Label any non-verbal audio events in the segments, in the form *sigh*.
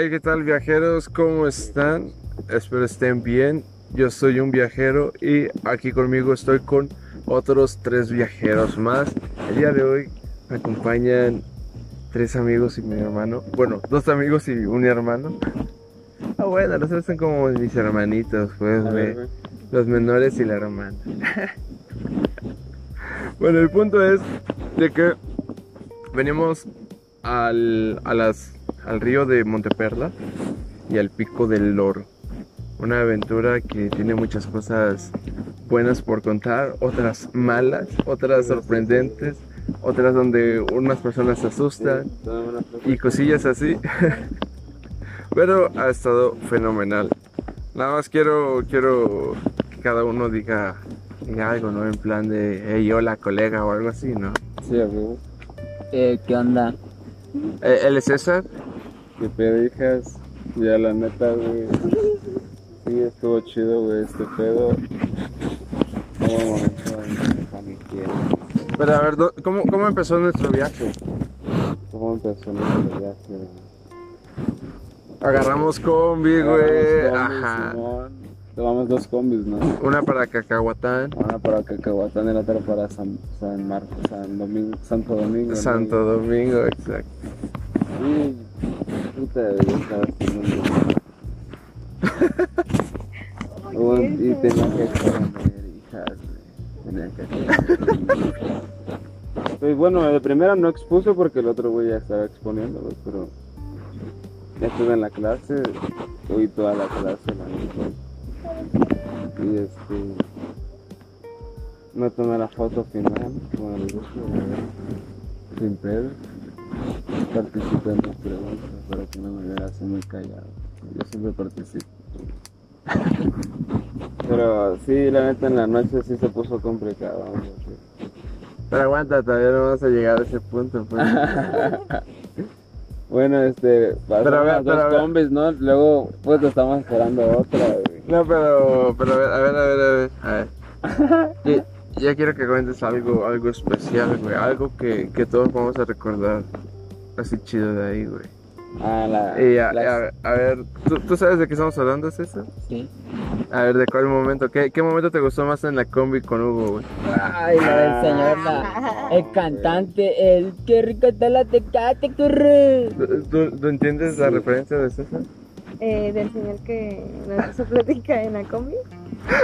Hey, ¿qué tal viajeros? ¿Cómo están? Espero estén bien. Yo soy un viajero y aquí conmigo estoy con otros tres viajeros más. El día de hoy me acompañan tres amigos y mi hermano. Bueno, dos amigos y un hermano. Ah, bueno, los tres son como mis hermanitos, pues. Los menores y la hermana. *laughs* bueno, el punto es de que venimos al, a las, al río de Monteperla y al pico del Loro. Una aventura que tiene muchas cosas buenas por contar, otras malas, otras sorprendentes, otras donde unas personas se asustan y cosillas así. *laughs* Pero ha estado fenomenal. Nada más quiero, quiero que cada uno diga, diga algo, ¿no? En plan de, hey, hola colega o algo así, ¿no? Sí, amigo. Eh, ¿Qué onda? Eh, ¿Él es César? ¿Qué pedo, hijas? Ya la neta, güey. Sí, estuvo chido, güey, este pedo. Pero a ver, ¿dó- ¿cómo, cómo empezó nuestro viaje? ¿Cómo empezó nuestro viaje? Agarramos combi, güey. Ajá. Simón. Tomamos dos combis, ¿no? Una para Cacahuatán, Una para Cacahuatán y la otra para San, San Marcos, San Domingo, Santo Domingo. ¿no? Santo Domingo, exacto. Sí, puta, estaba haciendo *laughs* un- Y tenía que comer, hijas. Tenía que comer. Pues bueno, de primera no expuso porque el otro güey ya estaba exponiendo, pero ya estuve en la clase, oí toda la clase, la neta. Y este. No tomé la foto final con el grupo, güey, sin pedo. Participé en las preguntas para que no me viera así muy callado. Yo siempre participo. Pero sí, la neta en la noche sí se puso complicado. güey. Pero aguanta, todavía no vamos a llegar a ese punto, pues. *laughs* Bueno, este, Pero a ver, pero dos combis, ¿no? Luego, pues estamos esperando otra, güey. No, pero, pero a ver, a ver, a ver, a ver. A ver. *laughs* Ya, ya quiero que cuentes algo, algo especial, güey. Algo que, que todos vamos a recordar así chido de ahí, güey. Ah, la. Y a, la- a- a ver, ¿tú, tú sabes de qué estamos hablando, César? Sí. A ver, ¿de cuál momento? ¿Qué, qué momento te gustó más en la combi con Hugo, güey? Ay, la del señor, la, el cantante, el que rico está la tecate, corre. ¿Tú, tú- tú entiendes la referencia de César? Eh, del señor que nos hizo plática en la combi.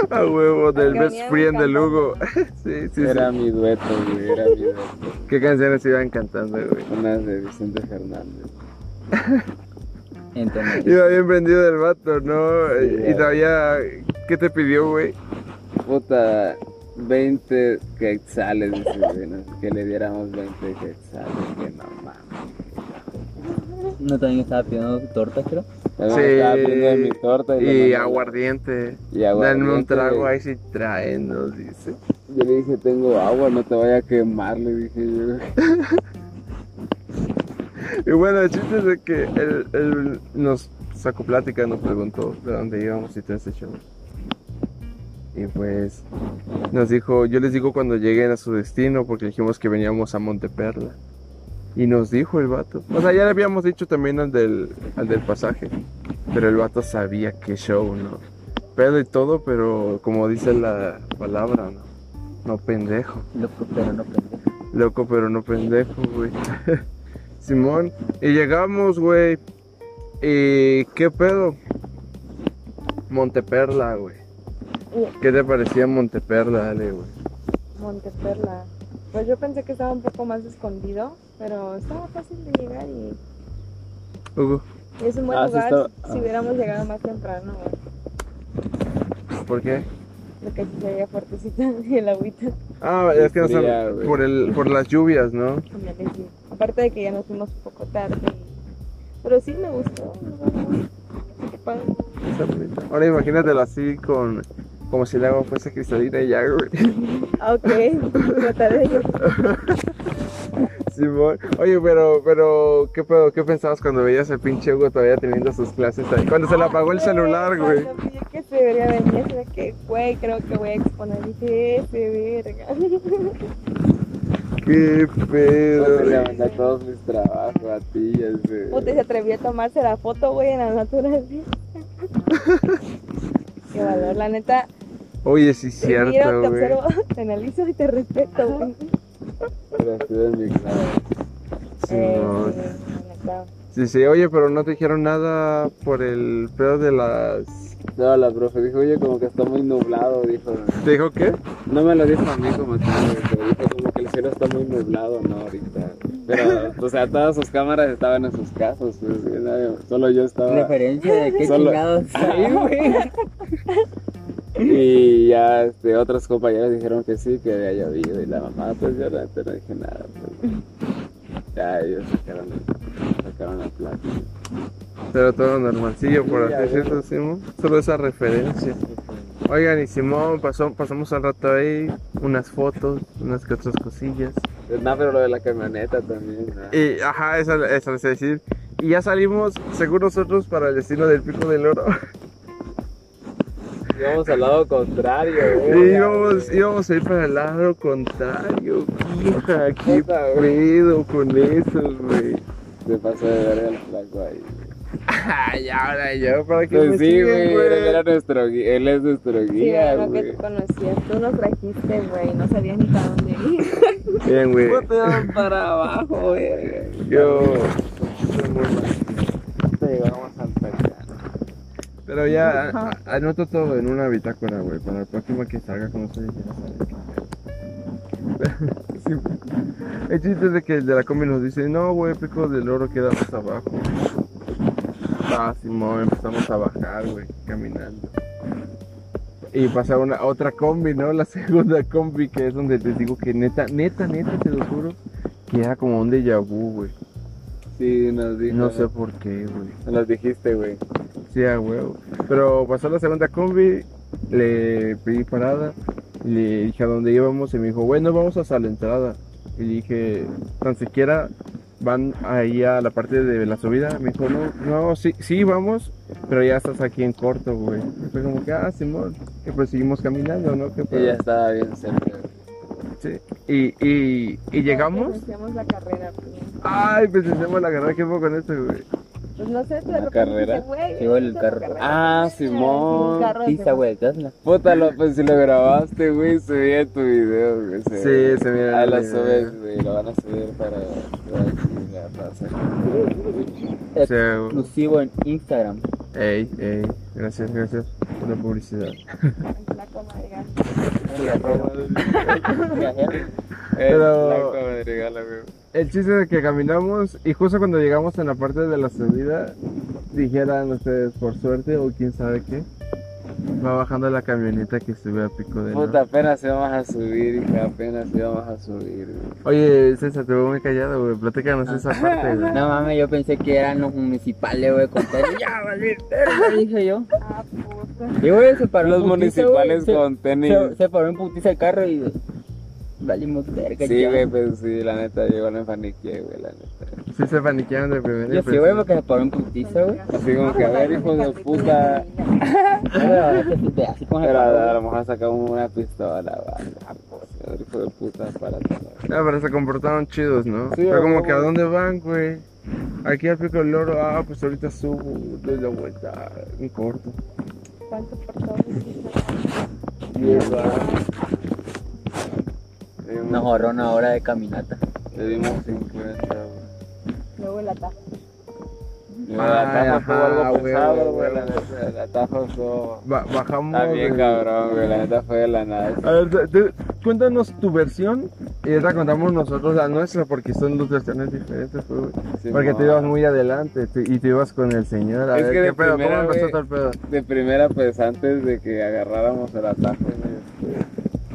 A huevo, del best friend del cantando. Hugo. *laughs* sí, sí, Era sí. mi dueto, güey, era mi dueto. ¿Qué canciones iban cantando, güey? Unas de Vicente Fernández. *laughs* Entonces, Iba bien prendido del vato, ¿no? Sí, y todavía, ¿qué te pidió, güey? Puta, 20 quetzales, dice, güey, ¿no? que le diéramos 20 quetzales, que no mames. no también estaba pidiendo tortas, creo. De mi torta y mandé- aguardiente. Y aguardiente. Denme un trago ahí si traen, nos dice. Yo le dije, tengo agua, no te vaya a quemar, le dije yo. *laughs* Y bueno, el chiste es de que él, él nos sacó plática, nos preguntó de dónde íbamos y todo ese show. Y pues nos dijo, yo les digo cuando lleguen a su destino, porque dijimos que veníamos a Monteperla. Y nos dijo el vato. O sea, ya le habíamos dicho también al del, al del pasaje. Pero el vato sabía qué show, ¿no? Pedo y todo, pero como dice la palabra, ¿no? No pendejo. Loco, pero no pendejo. Loco, pero no pendejo, güey. *laughs* Simón. Y llegamos, güey. ¿Y qué pedo? Monteperla, güey. ¿Qué te parecía Monteperla, dale, güey? Monteperla. Pues yo pensé que estaba un poco más escondido, pero estaba fácil de llegar y, Hugo, y es un buen Ah, sí lugar si ah. hubiéramos llegado más temprano, ¿por qué? porque si se veía fuertecita *laughs* el agüita, Ah, es que no güey. por, el, por las lluvias, ¿no? Aparte de que ya nos fuimos un poco tarde. y- Pero sí me gustó. Así que padre. Está bonito. Ahora imagínatelo así con... Como si el agua fuese cristalina y ya, güey. Ah, Ok, *laughs* trataré de *laughs* Simón. Oye, pero, pero, ¿qué pedo? ¿Qué pensabas cuando veías al pinche Hugo todavía teniendo sus clases ahí? Cuando se le apagó el celular, güey. Cuando vi que se debería venir, de que, güey, creo que voy a exponer. Dije, ese verga. Qué pedo, Yo le güey. mandé todos mis trabajos a ti, ya sé. Puta, y se atrevió a tomarse la foto, güey, en la naturaleza. *laughs* Qué valor, la neta. Oye, sí, es Te miro, cierto, te güey. observo, *laughs* te analizo y te respeto, güey. Pero estuve en mi clase. Sí, no. Sí, sí, oye, pero no te dijeron nada por el pedo de las... No, la profe dijo, oye, como que está muy nublado, dijo. ¿Te dijo qué? No me lo dijo a mí como tal, pero dijo como que el cielo está muy nublado, ¿no? Ahorita. Pero, o sea, todas sus cámaras estaban en sus casas, pues, solo yo estaba. Referencia de qué Solo- chingados *laughs* ahí, güey. Y ya este, otros compañeros dijeron que sí, que había llovido. Y la mamá, pues yo neta no dije nada. Pues. Ya ellos sacaron, sacaron la plata. Pero todo normalcillo, por Sí, así decirlo, Simón. Solo esa referencia. Oigan, y Simón, pasó, pasamos al rato ahí, unas fotos, unas que otras cosillas. No, pero lo de la camioneta también. ¿no? Y, ajá, eso, eso les decir. Y ya salimos, según nosotros, para el destino del Pico del Oro. *laughs* Íbamos al lado contrario, güey. íbamos, íbamos a ir para el lado contrario, hija, qué *laughs* pedo con eso, güey. Se pasó de verga el flaco ahí. Ay, ahora yo, ¿para qué me Pues sí, siguen, güey. era nuestro guía. Él es nuestro Sí, guía, lo que tú conocías. Tú nos trajiste, güey. No sabías ni para dónde ir. Bien, güey. para abajo, güey. Yo... Llegamos a Santa Cana. Pero ya a- anoto todo en una bitácora, güey, para la próxima que salga con ustedes. Sí, El chiste es de que el de la combi nos dice, no, güey, Pico del Oro queda más abajo. Ah, Simón, empezamos a bajar, güey, caminando. Y pasa una otra combi, ¿no? La *laughs* segunda combi, que es donde te digo que neta, neta, neta, te lo juro, que era como un déjà vu, güey. Sí, nos dijo. No sé por qué, güey. Nos dijiste, güey. Sí, a huevo. Pero pasó la segunda combi, le pedí parada, y le dije a dónde íbamos y me dijo, bueno, vamos hasta la entrada. Y le dije, tan siquiera van ahí a la parte de la subida. Me dijo, no, no, sí, sí, vamos, pero ya estás aquí en corto, güey. Y fue como que, ah, Simón, y pues seguimos caminando, ¿no? ¿Qué Y ya estaba bien cerca. Sí. Y, y, y llegamos. La carrera, pues. Ay, pues hacemos la carrera, ¿qué fue con esto, güey? Pues no sé, tú ¿La de carrera? güey, Llegó el la carro. carrera. Ah, Simón. Pista, güey, Tesla. Puta, lo, pues si lo grabaste, güey, subí en tu video, güey. Sí, se mira Ah, lo subes, güey, lo van a subir para, la raza. Exclusivo en Instagram. ey, ey, gracias, gracias por la publicidad. *laughs* Pero- La comadre, güey. El chiste es que caminamos y justo cuando llegamos en la parte de la subida, dijeran ustedes por suerte o quién sabe qué, va bajando la camioneta que sube a pico de Puta, apenas íbamos a subir, hija, apenas íbamos a subir, güey. Oye, César, te veo muy callado, güey. Platícanos esa parte, güey. No mames, yo pensé que eran los municipales, güey, con tenis. *laughs* Ya, valir, verga", dije yo. Ah, puta. Y güey, se paró Los putiza, municipales güey, con tenis. Se, se, se paró en putiza el carro y valimos verga. Sí, güey, pues sí, la neta, yo me paniqué, güey, la neta. Sí se paniquearon de primera Yo sí, güey, porque se paró en putiza, güey. Así como que, a ver, hijo de puta. Pero, Pero a güey. lo mejor sacamos una pistola, ver, hijo de puta, para todo. Ah, pero se comportaron chidos, ¿no? Sí, Fue como güey. que a dónde van, güey. Aquí al pico del loro, ah, pues ahorita subo, doy la vuelta en corto. ¿Cuánto por todo? Nos ahorró una hora de caminata. Le dimos 50, güey. Luego el atajo. El Ay, atajo fue ajá, algo güey, pesado, güey, güey. la neta. El atajo estuvo... Ba- bajamos. Está bien cabrón, güey, la neta fue de la nada. A ver, te- te- cuéntanos tu versión y ahorita contamos nosotros la nuestra porque son dos versiones diferentes, pues, güey. Sí, Porque no. te ibas muy adelante te- y te ibas con el señor. A Es ver, que ¿qué de pedo? ¿Cómo primera, empezó todo el pedo? De primera, pues antes de que agarráramos el atajo, güey,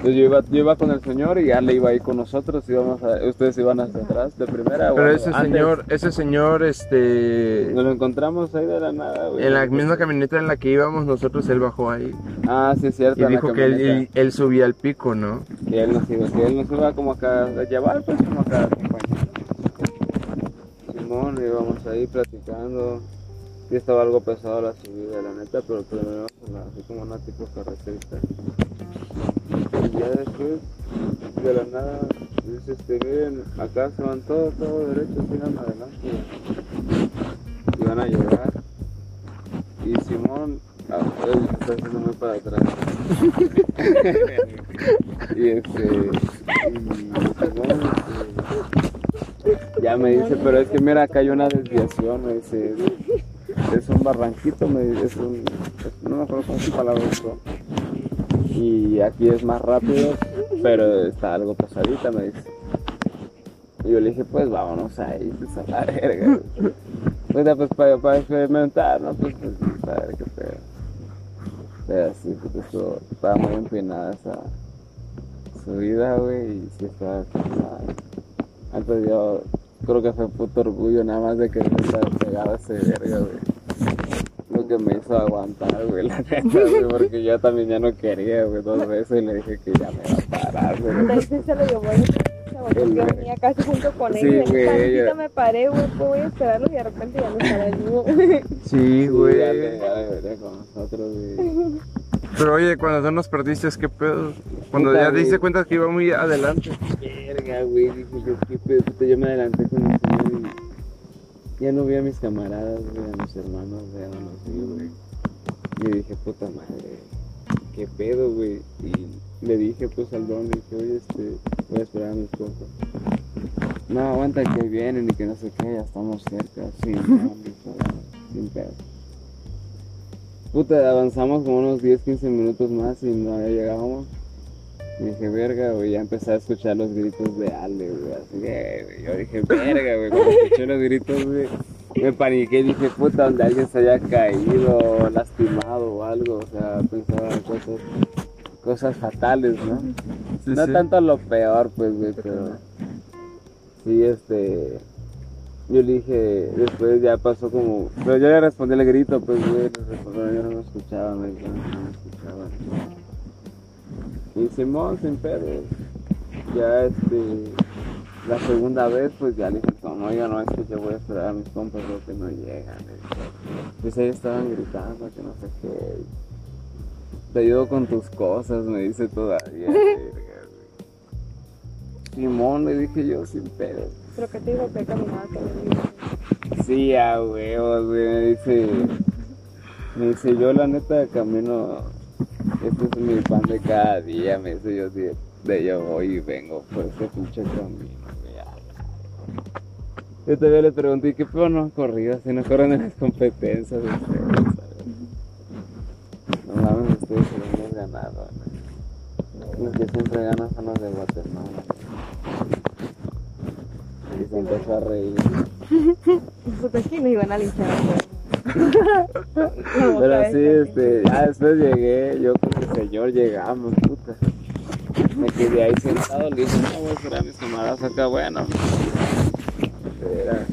este, pues yo iba, yo iba con el señor y ya le iba ahí con nosotros, íbamos a, ustedes iban hacia atrás de primera. Pero bueno, ese antes. señor, ese señor, este... Nos lo encontramos ahí de la nada, güey. En la misma camioneta en la que íbamos nosotros, él bajó ahí. Ah, sí, es cierto. Y dijo que él, camioneta. él, él subía al pico, ¿no? Que él nos iba, que él nos iba como acá a llevar, pues como acá. Simón, íbamos ahí platicando. Sí estaba algo pesado la subida, la neta, pero primero así como una tipo carreterita. Ya después, de la nada, Dice, este, miren, acá se van todos, todos derechos, sigan adelante. Y van a llegar. Y Simón, ah, él está muy para atrás. y este, y Simón, este, ya me dice, pero es que mira, acá hay una desviación, me dice, es un barranquito, me dice, es un, es- no me acuerdo cómo se palabra usó. Y aquí es más rápido, pero está algo pasadita, me dice. Y yo le dije, pues vámonos ahí, pues *laughs* a la verga. Pues, pues para, para experimentar, ¿no? Pues, pues a ver qué pedo. Pero sí, pues estaba muy empinada esa subida, güey, y sí estaba cansada. Antes yo creo que fue puto orgullo nada más de que me pegado ese verga, güey. Lo que me hizo aguantar, güey, la neta, güey, *laughs* porque yo también ya no quería, güey, dos veces y le dije que ya me iba a parar, güey. Entonces se lo llevó porque El- yo venía casi junto con él. Sí, y en güey, tantito me paré, güey, pues voy a esperarlo y de repente ya no estaba el mismo. Sí, *laughs* güey. Ya, debería con nosotros, güey. *laughs* Pero oye, cuando tú nos perdiste, ¿qué pedo? Cuando Puta, ya te diste cuenta que iba muy adelante. Verga, güey, dije yo, qué pedo, yo me adelanté con el señor y ya no vi a mis camaradas, güey, a mis hermanos, ya no los vi, güey. Y dije, puta madre, qué pedo, güey. Y le dije, pues, al don, le dije, oye, este, voy a esperar a mis. No, aguanta que vienen y que no sé qué, ya estamos cerca, sí, no, *laughs* sin pedo. Puta, avanzamos como unos 10, 15 minutos más y no llegábamos. Y dije, verga, güey, ya empecé a escuchar los gritos de Ale, güey, así que, güey, yo dije, verga, güey, cuando escuché los gritos, güey, me paniqué y dije, puta, donde alguien se haya caído, lastimado o algo, o sea, pensaba en cosas, cosas fatales, ¿no? Sí, no sí. tanto lo peor, pues, güey, pero sí, este, yo le dije, después ya pasó como, pero yo le respondí el grito, pues, güey, yo no me escuchaba, me dijo, no me escuchaba. Y Simón, sin pedo, ya, este, la segunda vez, pues, ya le dije, no, yo no, es que yo voy a esperar a mis compas, creo que no llegan. Pues ahí estaban gritando, que no sé qué, te ayudo con tus cosas, me dice todavía. *laughs* Simón, le dije yo sin pedo. Pero que te digo que caminaba él. Sí, a huevos, güey. Me dice, me dice, yo la neta camino, este es mi pan de cada día. Me dice yo, de, de yo voy y vengo por este pinche camino, Yo todavía le pregunté, ¿qué pedo no has corrido? Si no corren en las competencias. de ustedes, ¿sabes? No mames, ustedes se han ganado. ¿no? Los que siempre ganan son los de Guatemala. Y se empezó a reír. *laughs* Pues aquí me iban a linchar. *laughs* Pero sí, este, ya después llegué, yo con el señor llegamos, puta. Me quedé ahí sentado, le dije, no, voy a esperar a mis camaradas acá, bueno. Era-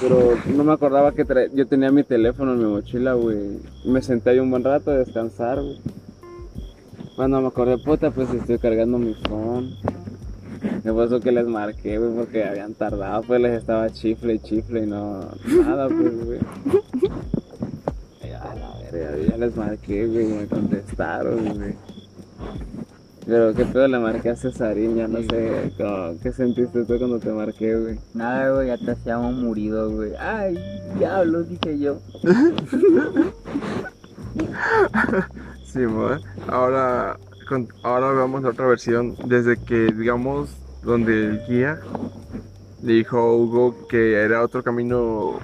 Pero no me acordaba que tra- yo tenía mi teléfono en mi mochila, güey. Me senté ahí un buen rato a descansar, güey. Cuando me acordé, puta, pues estoy cargando mi phone. Me pasó que les marqué, güey, porque habían tardado, pues les estaba chifle y chifle y no, nada, pues, güey. Ya, la verga, ya les marqué, güey, y me contestaron, güey. Pero qué pedo le marqué a Cesarín, ya no sé, como, ¿qué sentiste tú cuando te marqué, güey? Nada, güey, ya te hacíamos murido, güey. Ay, diablos, dije yo. *laughs* Sí, mo- ahora, con- ahora veamos la otra versión. Desde que, digamos, donde el guía le dijo a Hugo que era otro camino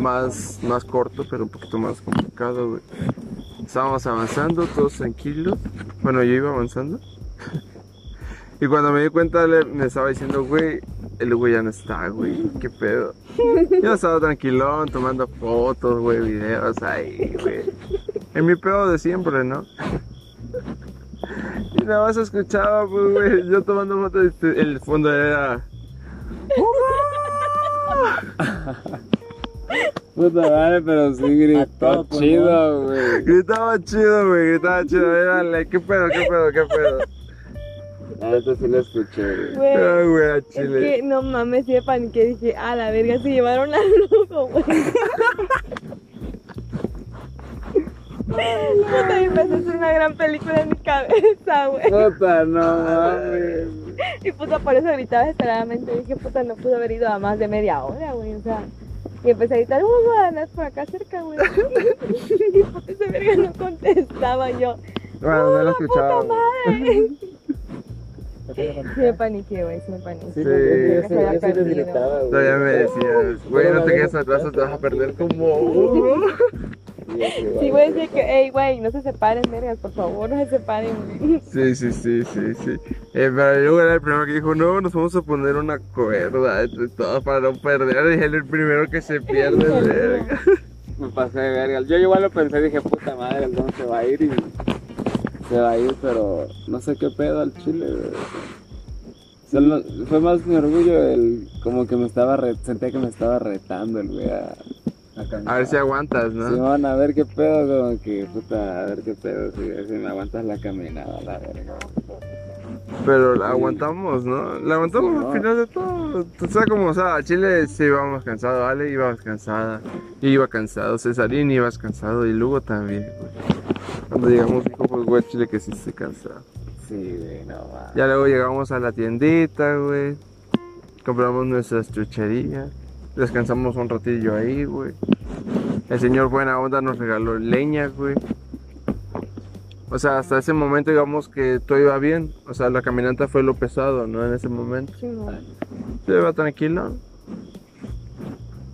más, más corto, pero un poquito más complicado. Estábamos avanzando, todos tranquilos. Bueno, yo iba avanzando. *laughs* Y cuando me di cuenta, le- me estaba diciendo, güey, el Hugo ya no está, güey. ¿Qué pedo? Yo estaba tranquilón, tomando fotos, güey, videos ahí, güey. En mi pedo de siempre, ¿no? Y nada más escuchaba, pues, güey, yo tomando fotos, este, el fondo era... Puta madre, pero sí gritó chido, güey. Gritaba chido, güey, gritaba chido. Dale, ¿qué pedo, qué pedo, qué pedo? La neta sí lo escuché, güey. Güey. Güey, a Es chile. que no mames, sí de paniqué. Dije, a la verga, se llevaron al loco, güey. *laughs* Puta, y empezó a hacer una gran película en mi cabeza, güey. Puta, no mames. Y puta, por eso gritaba desesperadamente. Dije, puta, no pudo haber ido a más de media hora, güey. O sea, y empecé a gritar, ¡Uh, guadanas por acá cerca, güey! *laughs* Y puta, ese verga no contestaba yo. Bueno, no lo ¡Oh, escuchaba. puta madre! *laughs* Sí me paniqué, güey, sí me paniqué. Sí, Sí. yo sí- Se había yo sí les perdido. gritaba, güey. Todavía me decías, güey, no te quedes atrás o te vas a perder como. *laughs* Sí, güey, sí que, ey, güey, no se separen, vergas, por favor, no se separen, güey. Sí, sí, sí, sí, sí. Eh, pero luego era el primero que dijo, no, nos vamos a poner una cuerda entre todos para no perder. Y él el primero que se pierde, verga. Me pasé de verga. Yo igual lo pensé, dije, puta madre, el don se va a ir y se va a ir, pero no sé qué pedo al chile, güey. Solo- fue más mi orgullo el como que me estaba re- sentía que me estaba retando el güey a, a ver si aguantas, ¿no? Simón, a ver qué pedo, como que puta, a ver qué pedo, si, si me aguantas la caminada, la verga. Pero la aguantamos, ¿no? La aguantamos Sí, al final de todo. O sea, como, o sea, a Chile sí íbamos cansados, Ale ibas cansada, yo iba cansado, Cesarín ibas cansado y Lugo también, güey. Cuando llegamos dijo, pues, güey, Chile que sí estoy cansado. Sí, güey, no va. Ya luego llegamos a la tiendita, güey. Compramos nuestras chucherías. Descansamos un ratillo ahí, güey. El señor buena onda nos regaló leña, güey. O sea, hasta ese momento digamos que todo iba bien. O sea, la caminata fue lo pesado, ¿no? En ese momento. Sí, no. Se iba tranquilo.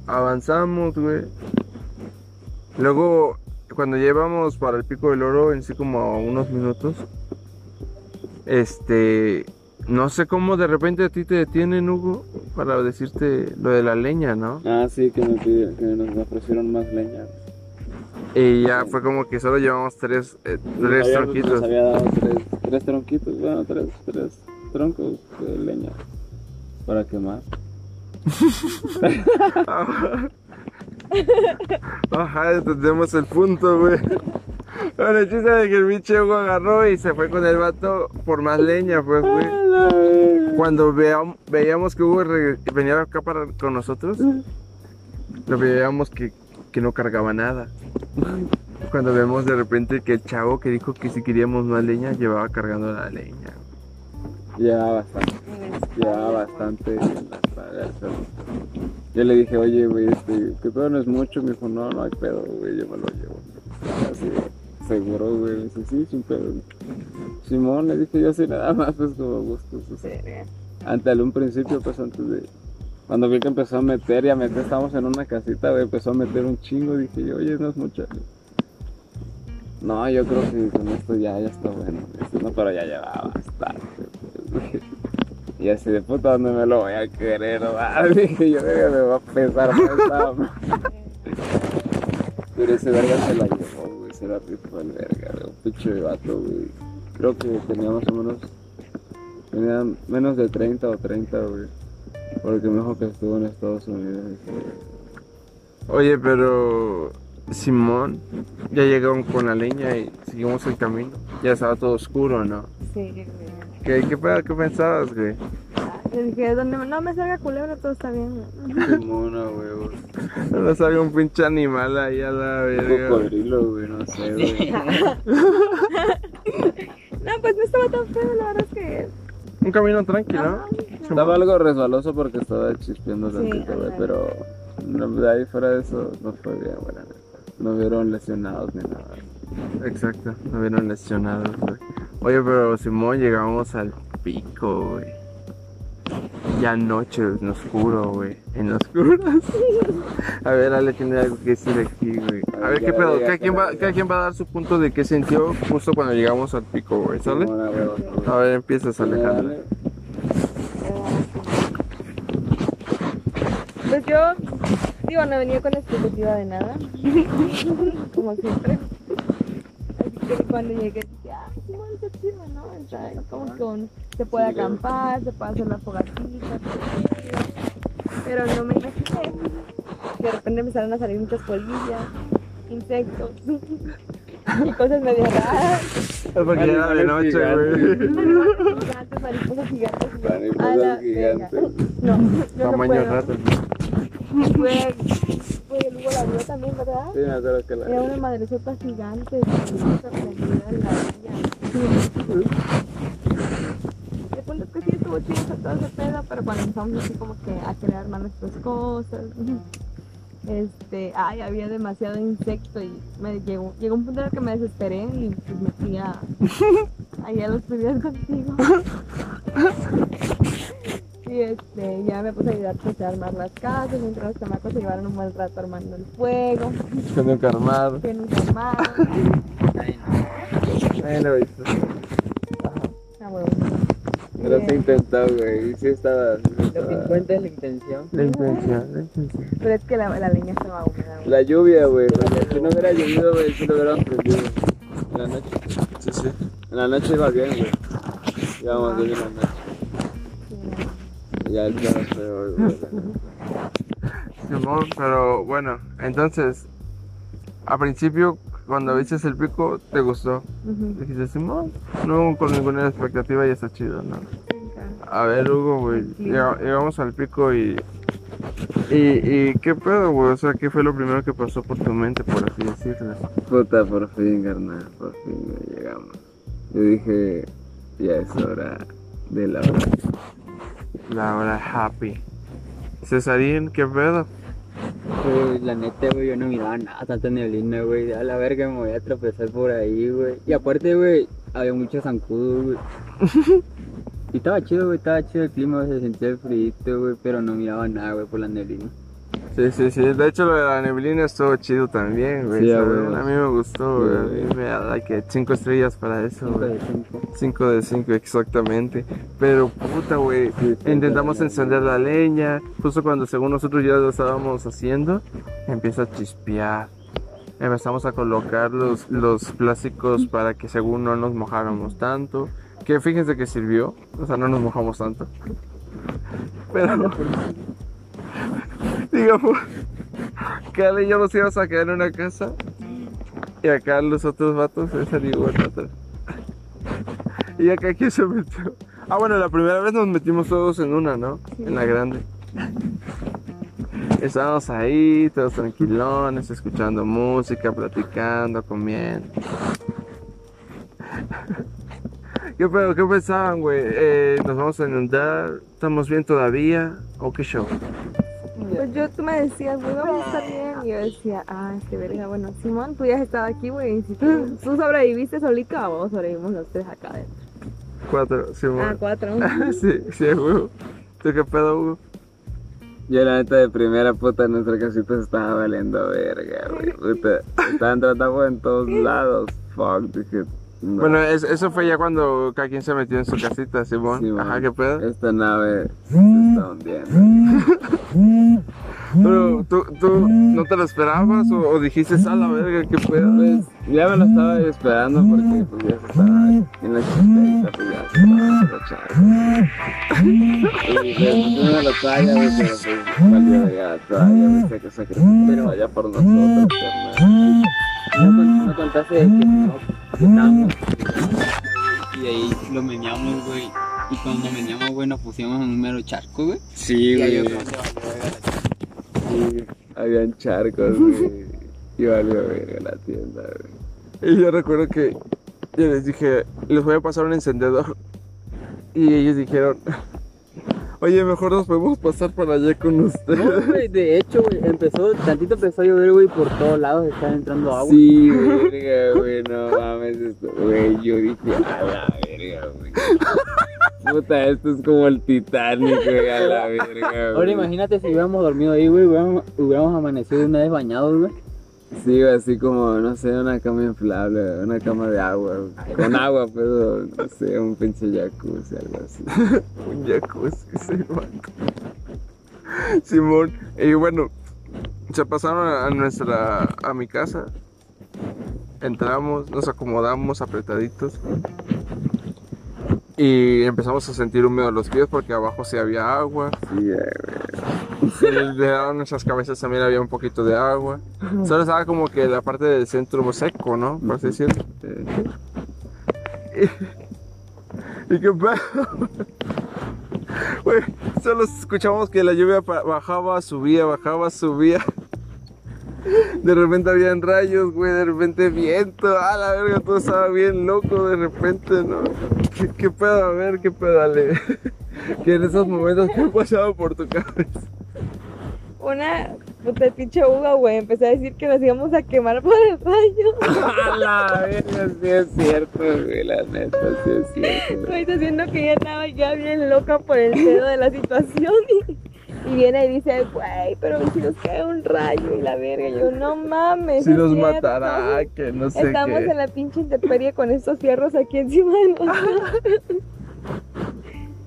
Avanzamos, güey. Luego, cuando llevamos para el Pico del Oro, en sí como a unos minutos, este, no sé cómo de repente a ti te detienen, Hugo, para decirte lo de la leña, ¿no? Ah, sí, que, me pide- que nos ofrecieron más leña. Y ya fue como que solo llevamos tres, eh, tres Había- tronquitos. Nos había dado tres, tres tronquitos, bueno, tres, tres troncos de leña para quemar. *laughs* Ajá, entendemos el punto, güey. Bueno, el chiste de que el pinche Hugo agarró y se fue con el vato por más leña, pues, güey. Cuando veam- veíamos que Hugo venía acá para, con nosotros, lo veíamos que, que no cargaba nada. Cuando vemos de repente que el chavo que dijo que si queríamos más leña, llevaba cargando la leña. Llevaba bastante, llevaba bastante pero Yo le dije, oye, güey, este, que pedo no es mucho. Me dijo, no, no hay pedo, güey, yo me lo llevo. Así, seguro, güey. Dice, sí, sin pedo. Simón, le dije yo así nada más, pues como gustos. o sea. Antes, en un principio, pues antes de. Cuando vi que empezó a meter y a meter, estábamos en una casita, güey, empezó a meter un chingo. Dije yo, oye, no es mucho. No, yo creo que con esto ya, ya está bueno. No, pero ya llevaba bastante. pues, güey. Y así de puta, ¿dónde me lo voy a querer? *laughs* Dije yo, me va a pesar más. *laughs* Pero ese verga se la llevó, güey. Se la rifó el verga, güey. Un pinche vato, güey. Creo que tenía más o menos. Tenía menos de 30 o 30, güey. Porque me dijo que estuvo en Estados Unidos. Oye, pero Simón, ya llegaron con la leña y seguimos el camino. Ya estaba todo oscuro, ¿no? Sí, güey. ¿Qué, qué, pedo? ¿Qué pensabas, güey? Le dije, donde no me salga culebra, todo está bien. güey. Mona, güey. No salga un pinche animal ahí a la Un verga. cocodrilo, güey, no sé, güey. *laughs* No, pues no estaba tan feo, la verdad es que. Un camino tranquilo. Ajá. Estaba algo resbaloso porque estaba chispeando Sí, tantito, güey, pero no, de ahí fuera de eso no fue bien, neta. No vieron lesionados ni nada. Exacto, no vieron lesionados, güey. Oye, pero Simón, llegamos al pico, güey. Ya noche, en oscuro, güey. En oscuras. *laughs* A ver, Ale tiene algo que decir aquí, güey. A ver, Ya ¿qué pedo? Cada quien, va, ya cada quien va a dar su punto de qué sintió justo cuando llegamos al pico, güey, ¿sale? A ver, empiezas, Alejandro. Dale. Pues yo, digo, no venía con expectativa de nada, *laughs* como siempre. Así que cuando llegué, está chido, ¿no? Sea, como que un- se puede Sí, acampar, se puede hacer la fogatita, pero no me imaginé que de repente empezaron a salir muchas polillas, insectos *laughs* y cosas medio raras. Es porque ya era de noche, güey. Gigantes, mariposas gigantes. *laughs* Mariposas "A la gigantes". verga". No, Tamaño rato. Fue Pues el Hugo la vio también, ¿verdad? Sí, me acuerdo que la Era una madresota gigante, sorprendida en la niña. El punto es que sí estuvo chido todo ese pedo, pero cuando empezamos así como que a querer armar nuestras cosas, este, ay, había demasiado insecto y me llegó, llegó un punto en el que me desesperé y pues me fui a, *laughs* ahí a los primeros contigo. Y este, ya me puse a ayudar pues, a armar las casas, mientras los chamacos se llevaron un buen rato armando el fuego, Que nunca armar. que nunca *laughs* Ahí lo. Ah, bueno. Pero se intentó, güey. Y sí estaba. sí Lo que cuenta es la intención. La intención, la intención. Pero es que la, la leña estaba húmeda. güey. La lluvia, güey. Si no hubiera llovido, güey, sí lo hubieran prendido. En la noche. Sí, sí. En la noche iba bien, güey. Íbamos bien en la noche. Sí, Ya el día fue güey. Simón, pero bueno, entonces, a principio, cuando viste el pico, te gustó. Ujú. Dijiste, Simón, no con ninguna expectativa y está chido, ¿no? A ver, Hugo, güey, llega- llegamos al pico y, y. ¿Y qué pedo, güey? O sea, ¿qué fue lo primero que pasó por tu mente, por así decirlo? Puta, por fin, carnal. Por fin llegamos. Yo dije, ya es hora de la hora. La hora happy. Cesarín, ¿qué pedo? Güey, la neta, güey, yo no miraba nada, tanta neblina, güey. A la verga me voy a tropezar por ahí, güey. Y aparte, güey, había mucho zancudo, güey. *laughs* Y estaba chido, güey, estaba chido el clima, se sentía el frío, güey, pero no miraba nada, güey, por la neblina. Sí, sí, sí. De hecho, lo de la neblina estuvo chido también, güey. Sí, a a mí me gustó, güey. A mí me da like, cinco estrellas para eso, Cinco güey. de cinco. 5 de 5, exactamente. Pero puta, güey. Sí, Intentamos encender la leña. Justo cuando, según nosotros ya lo estábamos haciendo, empieza a chispear. Empezamos a colocar los, los plásticos para que, según no nos mojáramos tanto. Que fíjense que sirvió. O sea, no nos mojamos tanto. *laughs* Pero. Digamos. Que Ale y yo nos íbamos a quedar en una casa. Y acá los otros vatos se salieron atrás. Y acá quién se metió. Ah, bueno, la primera vez nos metimos todos en una, ¿no? En la grande. Estábamos ahí, todos tranquilones, escuchando música, platicando, comiendo. ¿Qué, pedo? ¿Qué pensaban, güey? Eh, ¿Nos vamos a inundar? ¿Estamos bien todavía? ¿O qué show? Pues yo, tú me decías, güey, vamos a estar bien. Y yo decía, ah, este verga, bueno, Simón, tú ya has estado aquí, güey. y Si tú, *laughs* tú sobreviviste solito, vamos, sobrevivimos los tres acá adentro. Cuatro, sí, Ah, cuatro. *laughs* sí, sí, Hugo. ¿Tú qué pedo, Hugo? Yo la neta de primera puta nuestra casita se estaba valiendo verga, güey. Puta, estaban tratando en todos lados. Fuck, dije. No. Bueno, es- eso fue ya cuando cada quien se metió en su casita, Simón. Sí, Ajá. ¿qué pedo? Esta nave se está hundiendo. *laughs* Pero, ¿tú, ¿tú no te lo esperabas o, o dijiste, a la verga, qué pedo? Pues ya me lo estaba esperando porque pues ya se estaba en la chiquita pues ya se estaba. Y no me lo traía, güey, pero pues valió ya todavía, viste que sacrificó pero allá por nosotros, carnal. No, con- no contaste de que no, estábamos y de ahí lo meneamos, güey. Y cuando meneamos, güey, nos pusimos en un mero charco, güey. Sí, Y ahí güey. Sí, habían charcos, güey. Y valió verga la tienda, güey. Y yo recuerdo que yo les dije, les voy a pasar un encendedor. Y ellos dijeron, oye, mejor nos podemos pasar para allá con No, ustedes. güey, de hecho, güey, empezó, tantito empezó a llover, güey, por todos lados estaba entrando agua. Sí, verga, güey, no mames, esto, güey, yo dije, a la verga, güey. Puta, esto es como el Titanic, güey, a la verga, güey. Ahora imagínate si hubiéramos dormido ahí, güey, hubiéramos, hubiéramos amanecido una vez bañados, güey. Sí, así como, no sé, una cama inflable, una cama de agua. Con agua, pero, no sé, un pinche jacuzzi, algo así. *laughs* un jacuzzi, Simón. Simón. Y bueno, se pasaron a nuestra, a mi casa. Entramos, nos acomodamos apretaditos. Y empezamos a sentir húmedos los pies porque abajo sí había agua. Sí, güey. De de lado de nuestras cabezas también había un poquito de agua. Solo estaba como que la parte del centro seco, ¿no? Por así decirlo. ¿Y, *laughs* y qué pedo? Güey, solo escuchamos que la lluvia bajaba, subía, bajaba, subía. De repente habían rayos, güey, de repente viento, a la verga, todo estaba bien loco de repente, ¿no? ¿Qué, qué pedo? A ver, qué pedo, Ale? *laughs* Que en esos momentos, ¿qué pasaba por tu cabeza? Una puta pinche uva, güey. Empecé a decir que nos íbamos a quemar por el rayo. *laughs* A la verga, sí es cierto, güey, la neta, sí es cierto. Estoy diciendo que ya estaba ya bien loca por el pedo de la situación. Y, y viene y dice, güey, pero si nos cae un rayo y la verga. Y yo, no mames. Si nos cierto". matará, que no sé Estamos qué. en la pinche intemperie con estos fierros aquí encima de nosotros. *laughs*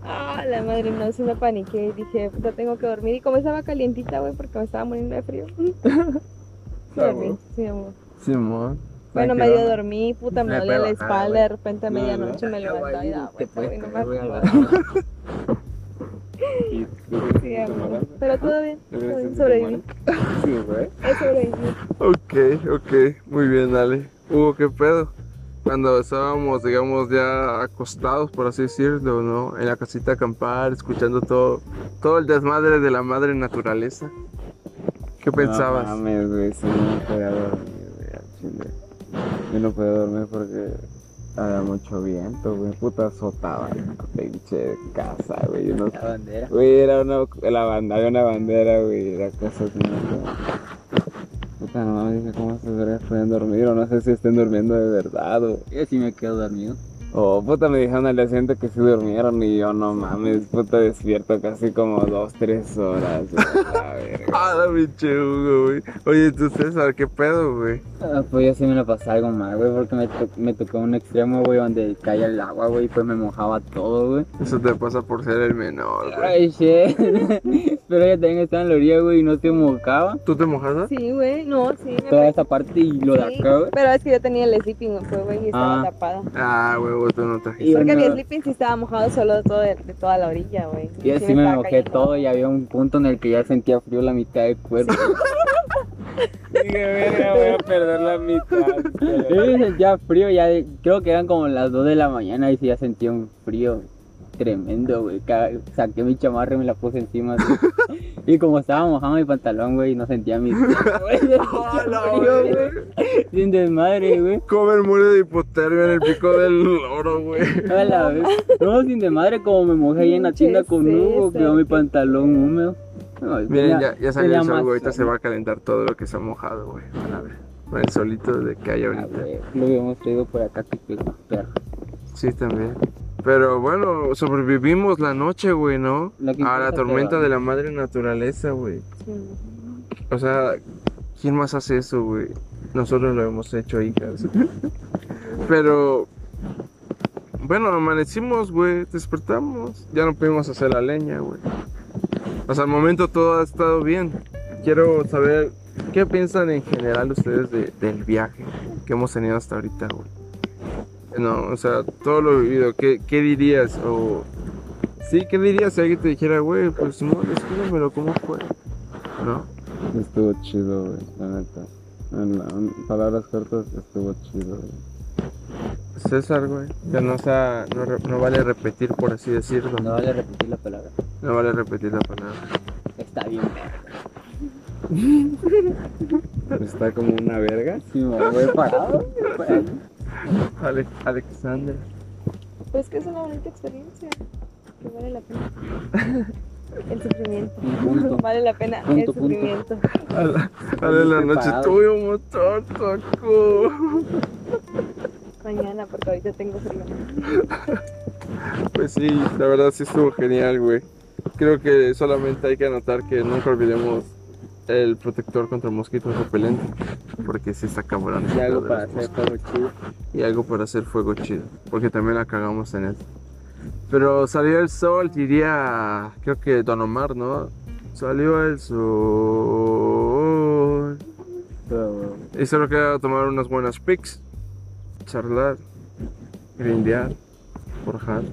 Ah, la madre, no, sí me paniqué y dije, puta, tengo que dormir. Y como estaba calientita, güey, porque me estaba muriendo de frío. *laughs* Sí, dormí, sí, amor. Bueno, medio dormí, puta, me Me dolía la espalda, de repente a No, medianoche me levantaba y daba güey, no me *laughs* Pero todo bien, todo bien, ¿Deberías sobreviví. Sí, güey. He sobrevivido. Ok, ok, muy bien, Ale. Hugo, ¿qué pedo? Cuando estábamos, digamos, ya acostados, por así decirlo, ¿no? En la casita a acampar, escuchando todo, todo el desmadre de la madre naturaleza. ¿Qué pensabas? No mames, güey, sí, no podía dormir, güey, al chile. Yo no podía dormir porque había mucho viento, güey, puta azotaba la pinche casa, güey. La bandera. Güey, era una, la banda, había una bandera, güey, la casa no Puta, no mames, ¿cómo se pueden dormir? O no sé si estén durmiendo de verdad, o... Yo sí me quedo dormido. O puta, me dijeron al día siguiente que sí durmieron y yo, no mames, puta, despierto casi como dos, tres horas, güey. Ah, *laughs* la pinche Hugo, güey. Oye, tú César, ¿qué pedo, güey? Ah, pues yo sí me lo pasé algo mal, güey, porque me, to- me tocó un extremo, güey, donde caía el agua, güey, pues me mojaba todo, güey. Eso te pasa por ser el menor, güey. Ay, shit. *laughs* Pero ella también estaba en la orilla, güey, y no se mojaba. ¿Tú te mojas? Sí, güey, no, sí. Me Toda pe- esa parte y lo de acá, güey. Pero es que yo tenía el sleeping, pues, güey, y estaba Ah. tapada. Ah, huevo, tú no trajiste. Porque mi no- sleeping sí estaba mojado solo de, todo, de toda la orilla, güey. Y así me mojé todo y había un punto en el que ya sentía frío la mitad del cuerpo. Dije, *laughs* verga, voy a perder la mitad. Yo sentía frío, ya de- creo que eran como las 2 de la mañana y sí ya sentía un frío tremendo, güey. Saqué mi chamarra y me la puse encima. *laughs* Y como estaba mojado mi pantalón, güey, no sentía mis *laughs* *laughs* güey. Ah, güey. Sin desmadre, güey. Comer muere de hipotermia en el pico del loro, güey. A la vez. No, sin desmadre, como me mojé ahí en la tienda con Hugo, quedó mi pantalón húmedo. No, Miren, ya, ya salió el sol, güey. Ahorita se va a calentar todo lo que se ha mojado, güey. Van a ver. El solito de que hay Ah, ahorita. güey, Lo habíamos traído por acá, que perro. Sí, también. Pero bueno, sobrevivimos la noche, güey, ¿no? A la tormenta de la madre naturaleza, güey. O sea, ¿quién más hace eso, güey? Nosotros lo hemos hecho, hijas. *laughs* Pero, bueno, amanecimos, güey, despertamos. Ya no pudimos hacer la leña, güey. Hasta el momento todo ha estado bien. Quiero saber qué piensan en general ustedes de- del viaje que hemos tenido hasta ahorita, güey. No, o sea, todo lo vivido, ¿qué, qué dirías? O, sí, ¿qué dirías si alguien te dijera, güey, pues no, descríbemelo, ¿cómo fue? ¿No? Estuvo chido, güey, la neta. En, la- en palabras cortas, estuvo chido, güey. César, güey. Que no, sea, no, no vale repetir, por así decirlo. No vale repetir la palabra. No vale repetir la palabra. Está bien, verga. *laughs* Está como una verga. Sí, me voy parado. *laughs* Ale- Alexandra. Pues que es una bonita experiencia. Que vale la pena. El sufrimiento. Punto. Vale la pena Punto, el punto. sufrimiento. Ale, la noche Preparado. tuvimos taco. Mañana, porque ahorita tengo frío. Pues sí, la verdad sí estuvo genial, güey. Creo que solamente hay que anotar que nunca olvidemos el protector contra mosquitos repelente. Porque sí está cabrón. y algo para hacer fuego chido. y algo para hacer fuego chido, porque también la cagamos en eso. Pero salió el sol, diría, creo que Don Omar, ¿no? Salió el sol. Y solo queda tomar unas buenas pics, charlar, grindear, forjar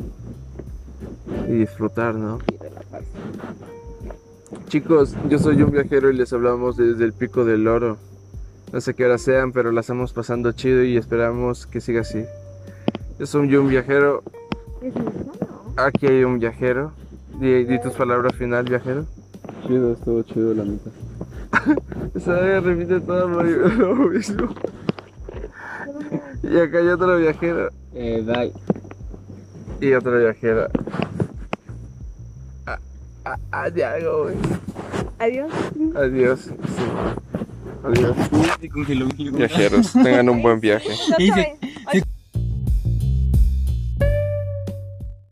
y disfrutar, ¿no? Y. Chicos, yo soy un viajero y les hablamos desde el pico del oro. No sé qué hora sean, pero la estamos pasando chido y esperamos que siga así. Yo soy un viajero. Aquí hay un viajero. Di, di tus palabras final, viajero. chido, estuvo chido, la neta. *laughs* Esa vez repite todo lo lo mismo. *laughs* Y acá hay otro viajero. Eh, bye. Y otra viajera. Ah, ah, ah, güey. Adiós. Adiós. Sí. Adiós. Viajeros, tengan un buen viaje. No.